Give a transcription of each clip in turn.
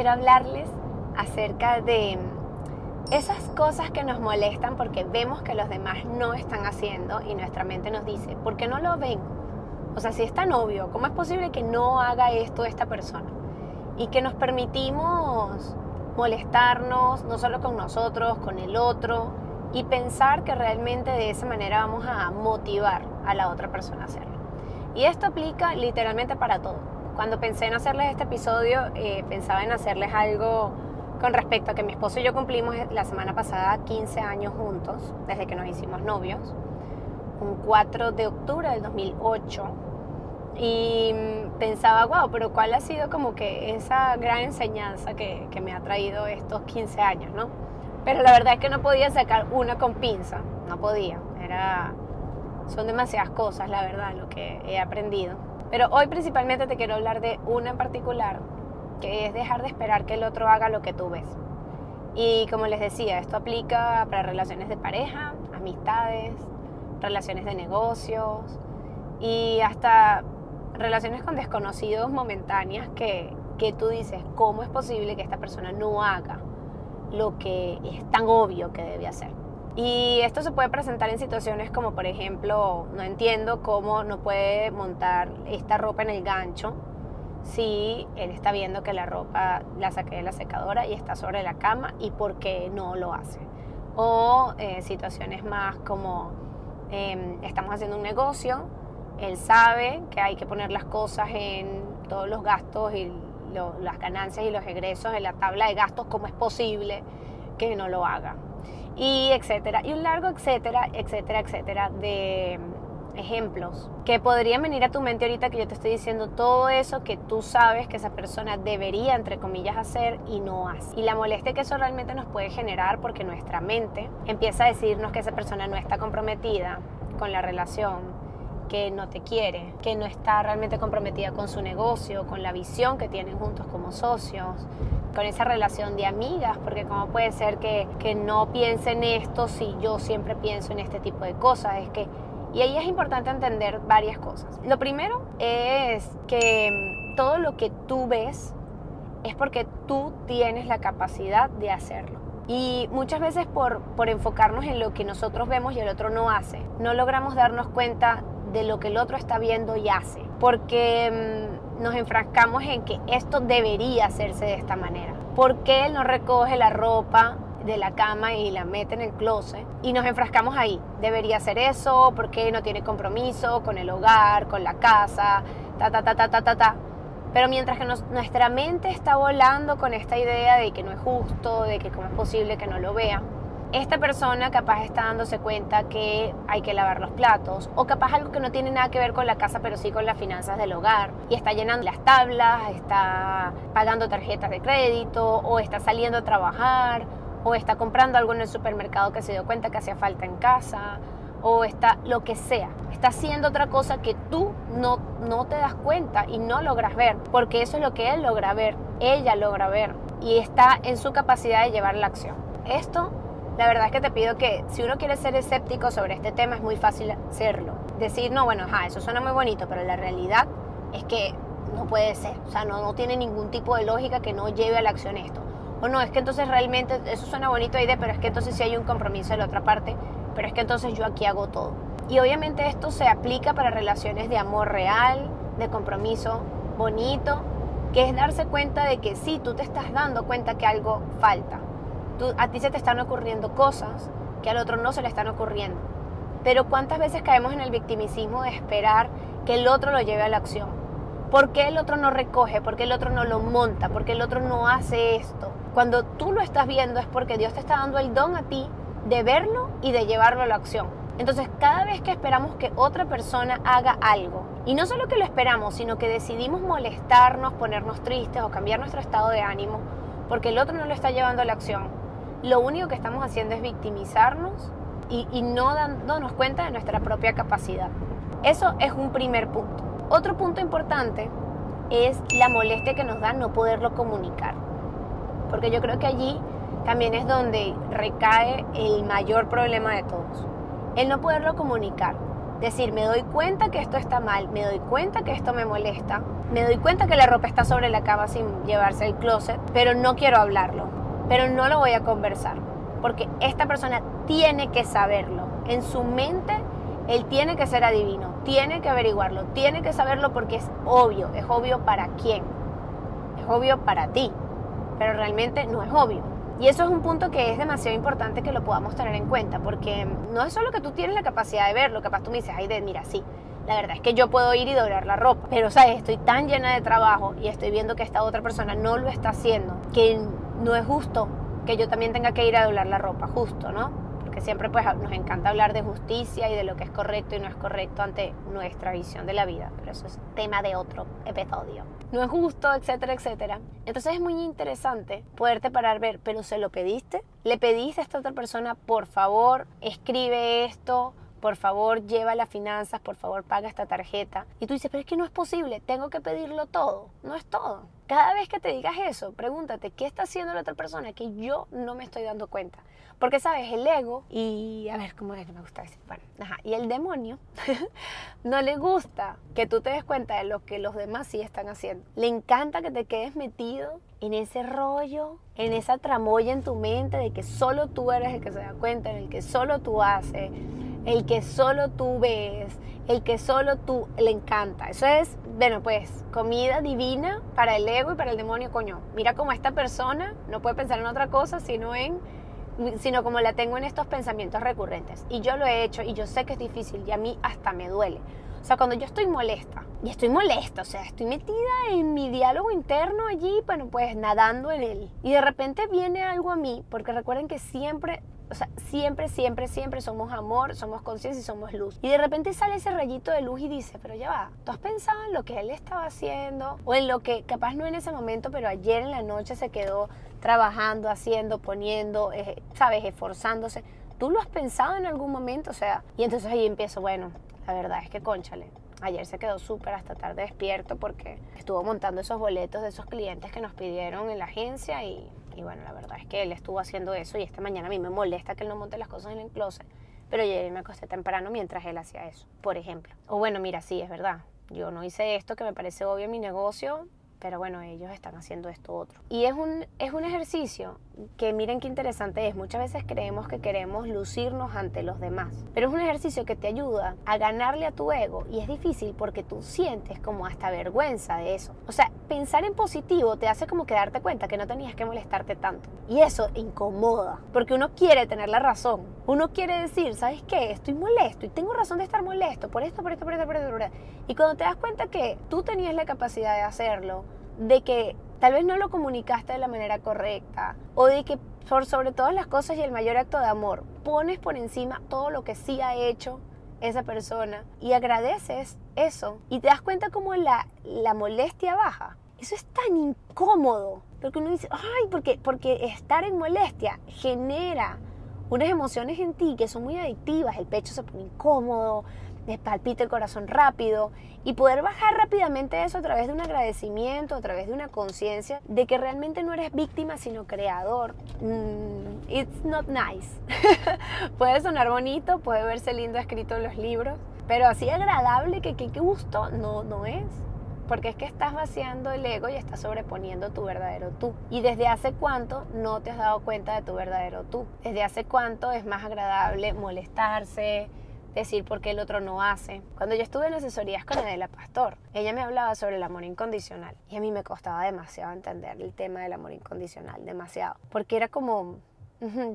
quiero hablarles acerca de esas cosas que nos molestan porque vemos que los demás no están haciendo y nuestra mente nos dice, ¿por qué no lo ven? O sea, si es tan obvio, ¿cómo es posible que no haga esto esta persona? Y que nos permitimos molestarnos, no solo con nosotros, con el otro, y pensar que realmente de esa manera vamos a motivar a la otra persona a hacerlo. Y esto aplica literalmente para todo cuando pensé en hacerles este episodio, eh, pensaba en hacerles algo con respecto a que mi esposo y yo cumplimos la semana pasada 15 años juntos, desde que nos hicimos novios, un 4 de octubre del 2008. Y pensaba, wow, pero ¿cuál ha sido como que esa gran enseñanza que, que me ha traído estos 15 años, no? Pero la verdad es que no podía sacar una con pinza, no podía. Era, son demasiadas cosas, la verdad, lo que he aprendido. Pero hoy principalmente te quiero hablar de una en particular, que es dejar de esperar que el otro haga lo que tú ves. Y como les decía, esto aplica para relaciones de pareja, amistades, relaciones de negocios y hasta relaciones con desconocidos momentáneas que, que tú dices, ¿cómo es posible que esta persona no haga lo que es tan obvio que debe hacer? Y esto se puede presentar en situaciones como, por ejemplo, no entiendo cómo no puede montar esta ropa en el gancho si él está viendo que la ropa la saqué de la secadora y está sobre la cama y por qué no lo hace. O eh, situaciones más como em, estamos haciendo un negocio, él sabe que hay que poner las cosas en todos los gastos y las ganancias y los egresos en la tabla de gastos, ¿cómo es posible que no lo haga? Y etcétera. Y un largo etcétera, etcétera, etcétera de ejemplos que podrían venir a tu mente ahorita que yo te estoy diciendo todo eso que tú sabes que esa persona debería, entre comillas, hacer y no hace. Y la molestia que eso realmente nos puede generar porque nuestra mente empieza a decirnos que esa persona no está comprometida con la relación, que no te quiere, que no está realmente comprometida con su negocio, con la visión que tienen juntos como socios, con esa relación de amigas, porque cómo puede ser que, que no piense en esto si yo siempre pienso en este tipo de cosas, es que... Y ahí es importante entender varias cosas. Lo primero es que mm, todo lo que tú ves es porque tú tienes la capacidad de hacerlo. Y muchas veces por, por enfocarnos en lo que nosotros vemos y el otro no hace, no logramos darnos cuenta de lo que el otro está viendo y hace. Porque mm, nos enfrascamos en que esto debería hacerse de esta manera. ¿Por qué él no recoge la ropa de la cama y la mete en el closet? Y nos enfrascamos ahí. Debería hacer eso, porque no tiene compromiso con el hogar, con la casa, ta, ta, ta, ta, ta, ta, ta. Pero mientras que nuestra mente está volando con esta idea de que no es justo, de que cómo es posible que no lo vea, esta persona capaz está dándose cuenta que hay que lavar los platos o capaz algo que no tiene nada que ver con la casa pero sí con las finanzas del hogar y está llenando las tablas, está pagando tarjetas de crédito o está saliendo a trabajar o está comprando algo en el supermercado que se dio cuenta que hacía falta en casa o está lo que sea. Está haciendo otra cosa que tú no, no te das cuenta y no logras ver, porque eso es lo que él logra ver, ella logra ver y está en su capacidad de llevar la acción. Esto la verdad es que te pido que si uno quiere ser escéptico sobre este tema es muy fácil hacerlo. Decir, no, bueno, ajá, eso suena muy bonito, pero la realidad es que no puede ser. O sea, no, no tiene ningún tipo de lógica que no lleve a la acción esto. O no, es que entonces realmente eso suena bonito idea, pero es que entonces sí hay un compromiso de la otra parte, pero es que entonces yo aquí hago todo. Y obviamente esto se aplica para relaciones de amor real, de compromiso bonito, que es darse cuenta de que sí, tú te estás dando cuenta que algo falta a ti se te están ocurriendo cosas que al otro no se le están ocurriendo. Pero ¿cuántas veces caemos en el victimicismo de esperar que el otro lo lleve a la acción? ¿Por qué el otro no recoge? ¿Por qué el otro no lo monta? ¿Por qué el otro no hace esto? Cuando tú lo estás viendo es porque Dios te está dando el don a ti de verlo y de llevarlo a la acción. Entonces, cada vez que esperamos que otra persona haga algo, y no solo que lo esperamos, sino que decidimos molestarnos, ponernos tristes o cambiar nuestro estado de ánimo, porque el otro no lo está llevando a la acción, lo único que estamos haciendo es victimizarnos y, no dándonos cuenta de nuestra propia capacidad. Eso es un primer punto. Otro punto importante es la molestia que nos da no poderlo comunicar. Porque yo creo que allí también es donde recae el mayor problema de todos. El no poderlo comunicar. Decir, me doy cuenta que esto está mal, me doy cuenta que esto me molesta, me doy cuenta que la ropa está sobre la cama sin llevarse al closet, pero no quiero hablarlo, pero no lo voy a conversar, porque esta persona tiene que saberlo. En su mente, él tiene que ser adivino, tiene que averiguarlo, tiene que saberlo porque es obvio, es obvio para quién, es obvio para ti, pero realmente no es obvio. Y eso es un punto que es demasiado importante que lo podamos tener en cuenta, porque no es solo que tú tienes la capacidad de verlo, capaz tú me dices, ay, de, mira, sí, la verdad es que yo puedo ir y doblar la ropa, pero sabes, estoy tan llena de trabajo y estoy viendo que esta otra persona no lo está haciendo, que no es justo que yo también tenga que ir a doblar la ropa, justo, ¿no? que siempre pues nos encanta hablar de justicia y de lo que es correcto y no es correcto ante nuestra visión de la vida, pero eso es tema de otro episodio. No es justo, etcétera, etcétera. Entonces es muy interesante poderte parar, ver, pero ¿se lo pediste? ¿Le pediste a esta otra persona, por favor, escribe esto? Por favor lleva las finanzas, por favor paga esta tarjeta. Y tú dices, pero es que no es posible, tengo que pedirlo todo. No es todo. Cada vez que te digas eso, pregúntate, ¿qué está haciendo la otra persona que yo no me estoy dando cuenta? Porque, ¿sabes? El ego y, a ver, ¿cómo es que me gusta decir? Bueno, ajá, y el demonio no le gusta que tú te des cuenta de lo que los demás sí están haciendo. Le encanta que te quedes metido en ese rollo, en esa tramoya en tu mente de que solo tú eres el que se da cuenta, en el que solo tú haces el que solo tú ves, el que solo tú le encanta. Eso es, bueno, pues comida divina para el ego y para el demonio, coño. Mira cómo esta persona no puede pensar en otra cosa sino en sino como la tengo en estos pensamientos recurrentes. Y yo lo he hecho y yo sé que es difícil y a mí hasta me duele. O sea, cuando yo estoy molesta, y estoy molesta, o sea, estoy metida en mi diálogo interno allí, bueno, pues nadando en él. Y de repente viene algo a mí, porque recuerden que siempre o sea, siempre, siempre, siempre somos amor, somos conciencia y somos luz. Y de repente sale ese rayito de luz y dice, pero ya va, ¿tú has pensado en lo que él estaba haciendo? O en lo que, capaz no en ese momento, pero ayer en la noche se quedó trabajando, haciendo, poniendo, eh, ¿sabes? Esforzándose. ¿Tú lo has pensado en algún momento? O sea, y entonces ahí empiezo, bueno, la verdad es que conchale. Ayer se quedó súper hasta tarde despierto porque estuvo montando esos boletos de esos clientes que nos pidieron en la agencia y y bueno, la verdad es que él estuvo haciendo eso y esta mañana a mí me molesta que él no monte las cosas en el closet, pero yo me acosté temprano mientras él hacía eso, por ejemplo. O bueno, mira, sí, es verdad. Yo no hice esto que me parece obvio en mi negocio, pero bueno, ellos están haciendo esto otro. Y es un, es un ejercicio que miren qué interesante es. Muchas veces creemos que queremos lucirnos ante los demás, pero es un ejercicio que te ayuda a ganarle a tu ego y es difícil porque tú sientes como hasta vergüenza de eso. O sea, pensar en positivo te hace como que darte cuenta que no tenías que molestarte tanto. Y eso incomoda, porque uno quiere tener la razón. Uno quiere decir, ¿sabes qué? Estoy molesto y tengo razón de estar molesto por esto, por esto, por esto, por esto. Por esto. Y cuando te das cuenta que tú tenías la capacidad de hacerlo, de que tal vez no lo comunicaste de la manera correcta o de que por sobre todas las cosas y el mayor acto de amor pones por encima todo lo que sí ha hecho esa persona y agradeces eso y te das cuenta como la, la molestia baja. Eso es tan incómodo, porque uno dice, ay, porque, porque estar en molestia genera unas emociones en ti que son muy adictivas, el pecho se pone incómodo, me palpita el corazón rápido y poder bajar rápidamente eso a través de un agradecimiento, a través de una conciencia de que realmente no eres víctima sino creador. Mm, it's not nice. puede sonar bonito, puede verse lindo escrito en los libros, pero así agradable que qué gusto no, no es porque es que estás vaciando el ego y estás sobreponiendo tu verdadero tú. ¿Y desde hace cuánto no te has dado cuenta de tu verdadero tú? ¿Desde hace cuánto es más agradable molestarse, decir por qué el otro no hace. Cuando yo estuve en asesorías con Adela Pastor, ella me hablaba sobre el amor incondicional y a mí me costaba demasiado entender el tema del amor incondicional, demasiado, porque era como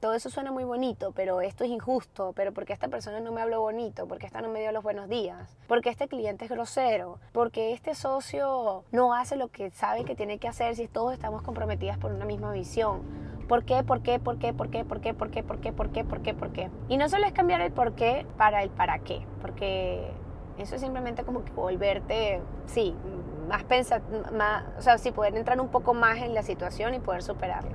todo eso suena muy bonito, pero esto es injusto, pero porque esta persona no me habló bonito, porque esta no me dio los buenos días, porque este cliente es grosero, porque este socio no hace lo que sabe que tiene que hacer si todos estamos comprometidas por una misma visión. ¿Por qué? ¿Por qué? ¿Por qué? ¿Por qué? ¿Por qué? ¿Por qué? ¿Por qué? ¿Por qué? ¿Por qué? ¿Por qué? Y no solo es cambiar el por qué para el para qué, porque eso es simplemente como que volverte, sí, más pensar, más, o sea, sí, poder entrar un poco más en la situación y poder superarla.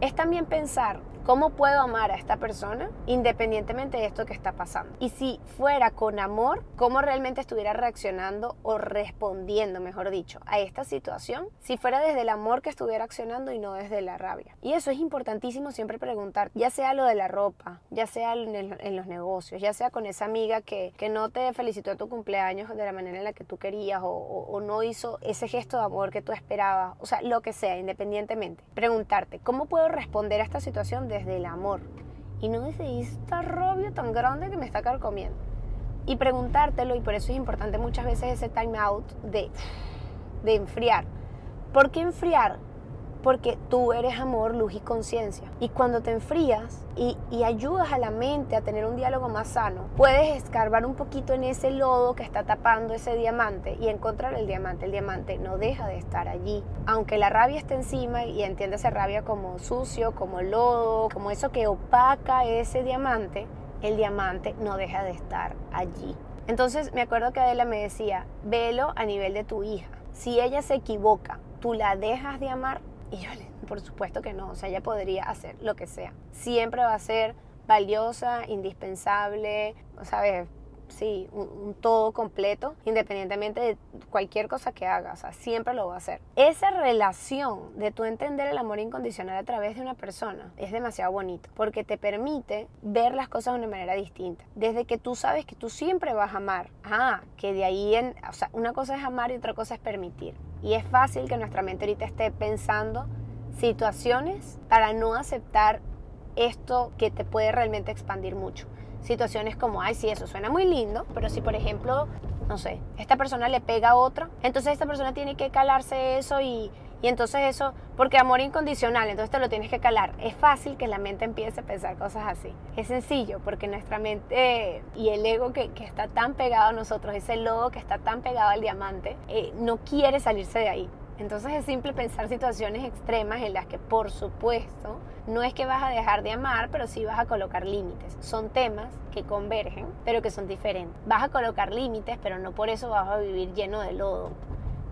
Es también pensar ¿Cómo puedo amar a esta persona independientemente de esto que está pasando? Y si fuera con amor, ¿cómo realmente estuviera reaccionando o respondiendo, mejor dicho, a esta situación? Si fuera desde el amor que estuviera accionando y no desde la rabia. Y eso es importantísimo siempre preguntar, ya sea lo de la ropa, ya sea en, los negocios, ya sea con esa amiga que, que, no te felicitó a tu cumpleaños de la manera en la que tú querías o, o no hizo ese gesto de amor que tú esperabas, o sea, lo que sea, independientemente. Preguntarte, ¿cómo puedo responder a esta situación desde el amor y no desde esta rabia tan grande que me está carcomiendo. Y preguntártelo, y por eso es importante muchas veces ese time out de, de enfriar. ¿Por qué enfriar? Porque tú eres amor, luz y conciencia. Y cuando te enfrías y, ayudas a la mente a tener un diálogo más sano, puedes escarbar un poquito en ese lodo que está tapando ese diamante y encontrar el diamante. El diamante no deja de estar allí. Aunque la rabia esté encima y esa rabia como sucio, como lodo, como eso que opaca ese diamante, el diamante no deja de estar allí. Entonces me acuerdo que Adela me decía, velo a nivel de tu hija. Si ella se equivoca, tú la dejas de amar, yo, por supuesto que no, o sea, ella podría hacer lo que sea. Siempre va a ser valiosa, indispensable, ¿sabes? Sí, un, todo completo, independientemente de cualquier cosa que haga, o sea, siempre lo va a hacer. Esa relación de tú entender el amor incondicional a través de una persona es demasiado bonito, porque te permite ver las cosas de una manera distinta. Desde que tú sabes que tú siempre vas a amar, ah, que de ahí en, o sea, una cosa es amar y otra cosa es permitir. Y es fácil que nuestra mente ahorita esté pensando situaciones para no aceptar esto que te puede realmente expandir mucho. Situaciones como, ay, sí, eso suena muy lindo, pero si por ejemplo, no sé, esta persona le pega a otra, entonces esta persona tiene que calarse eso y, y entonces eso, porque amor incondicional, entonces te lo tienes que calar. Es fácil que la mente empiece a pensar cosas así. Es sencillo, porque nuestra mente y el ego que, está tan pegado a nosotros, ese logo que está tan pegado al diamante, eh, no quiere salirse de ahí. Entonces es simple pensar situaciones extremas en las que, por supuesto, no es que vas a dejar de amar, pero sí vas a colocar límites. Son temas que convergen, pero que son diferentes. Vas a colocar límites, pero no por eso vas a vivir lleno de lodo.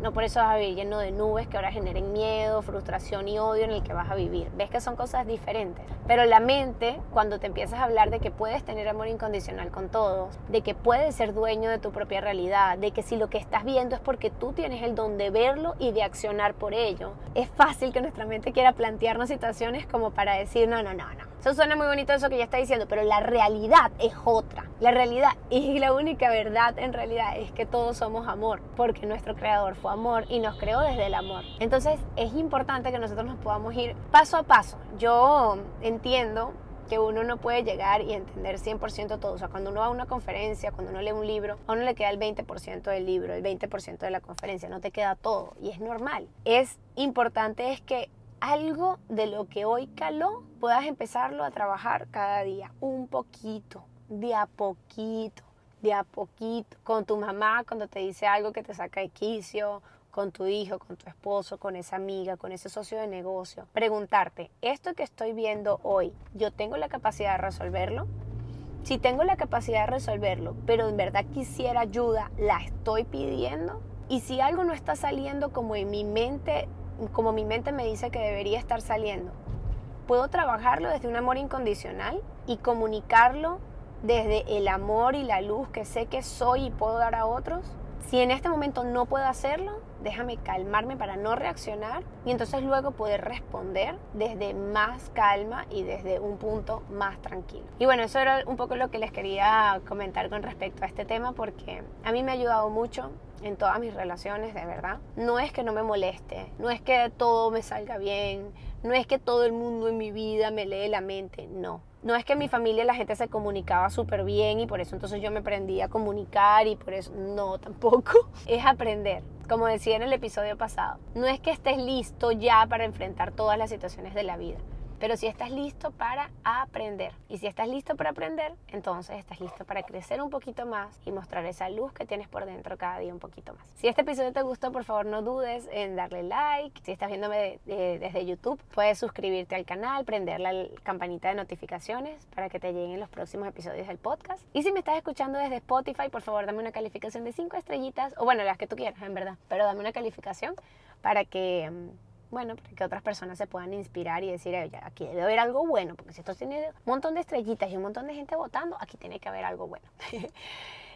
No por eso vas a vivir lleno de nubes que ahora generen miedo, frustración y odio en el que vas a vivir. Ves que son cosas diferentes. Pero la mente, cuando te empiezas a hablar de que puedes tener amor incondicional con todos, de que puedes ser dueño de tu propia realidad, de que si lo que estás viendo es porque tú tienes el don de verlo y de accionar por ello, es fácil que nuestra mente quiera plantearnos situaciones como para decir, no, no, no, no. Eso suena muy bonito eso que ya está diciendo, pero la realidad es otra. La realidad y la única verdad en realidad es que todos somos amor, porque nuestro creador fue amor y nos creó desde el amor. Entonces es importante que nosotros nos podamos ir paso a paso. Yo entiendo que uno no puede llegar y entender 100% todo. O sea, cuando uno va a una conferencia, cuando uno lee un libro, a uno le queda el 20% del libro, el 20% de la conferencia, no te queda todo. Y es normal. Es importante es que algo de lo que hoy caló puedas empezarlo a trabajar cada día, un poquito, de a poquito de a poquito, con tu mamá cuando te dice algo que te saca de quicio, con tu hijo, con tu esposo, con esa amiga, con ese socio de negocio. Preguntarte, ¿esto que estoy viendo hoy, yo tengo la capacidad de resolverlo? Si tengo la capacidad de resolverlo, pero en verdad quisiera ayuda, ¿la estoy pidiendo? Y si algo no está saliendo como en mi mente, como mi mente me dice que debería estar saliendo, ¿puedo trabajarlo desde un amor incondicional y comunicarlo desde el amor y la luz que sé que soy y puedo dar a otros. Si en este momento no puedo hacerlo, déjame calmarme para no reaccionar y entonces luego poder responder desde más calma y desde un punto más tranquilo. Y bueno, eso era un poco lo que les quería comentar con respecto a este tema porque a mí me ha ayudado mucho en todas mis relaciones, de verdad. No es que no me moleste, no es que todo me salga bien, no es que todo el mundo en mi vida me lee la mente, no no es que en mi familia la gente se comunicaba súper bien y por eso entonces yo me aprendí a comunicar y por eso no tampoco. Es aprender, como decía en el episodio pasado. No es que estés listo ya para enfrentar todas las situaciones de la vida pero si estás listo para aprender. Y si estás listo para aprender, entonces estás listo para crecer un poquito más y mostrar esa luz que tienes por dentro cada día un poquito más. Si este episodio te gustó, por favor no dudes en darle like. Si estás viéndome desde YouTube, puedes suscribirte al canal, prender la campanita de notificaciones para que te lleguen los próximos episodios del podcast. Y si me estás escuchando desde Spotify, por favor dame una calificación de 5 estrellitas, o bueno, las que tú quieras, en verdad, pero dame una calificación para que mm, Bueno, para que otras personas se puedan inspirar y decir, Oye, aquí debe haber algo bueno, porque si esto tiene un montón de estrellitas y un montón de gente votando, aquí tiene que haber algo bueno.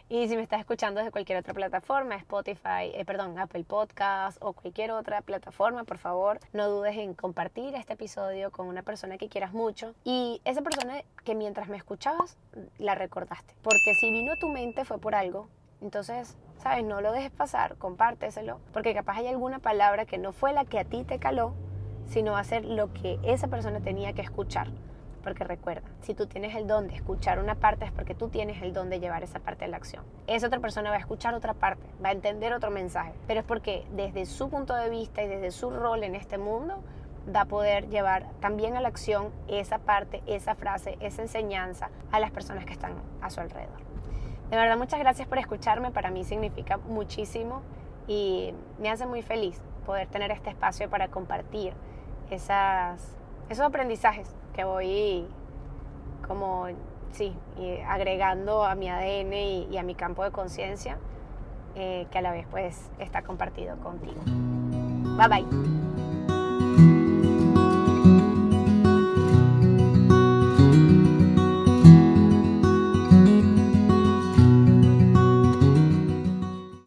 Y si me estás escuchando desde cualquier otra plataforma, Spotify, eh, perdón, Apple Podcast o cualquier otra plataforma, por favor, no dudes en compartir este episodio con una persona que quieras mucho y esa persona que mientras me escuchabas la recordaste. Porque si vino a tu mente fue por algo. Entonces, ¿sabes? No lo dejes pasar, compárteselo, porque capaz hay alguna palabra que no fue la que a ti te caló, sino va a ser lo que esa persona tenía que escuchar. Porque recuerda, si tú tienes el don de escuchar una parte es porque tú tienes el don de llevar esa parte a la acción. Esa otra persona va a escuchar otra parte, va a entender otro mensaje, pero es porque desde su punto de vista y desde su rol en este mundo va a poder llevar también a la acción esa parte, esa frase, esa enseñanza a las personas que están a su alrededor. De verdad, muchas gracias por escucharme, para mí significa muchísimo y me hace muy feliz poder tener este espacio para compartir esas, esos aprendizajes que voy como, sí, agregando a mi ADN y, a mi campo de conciencia, eh, que a la vez pues está compartido contigo. Bye bye.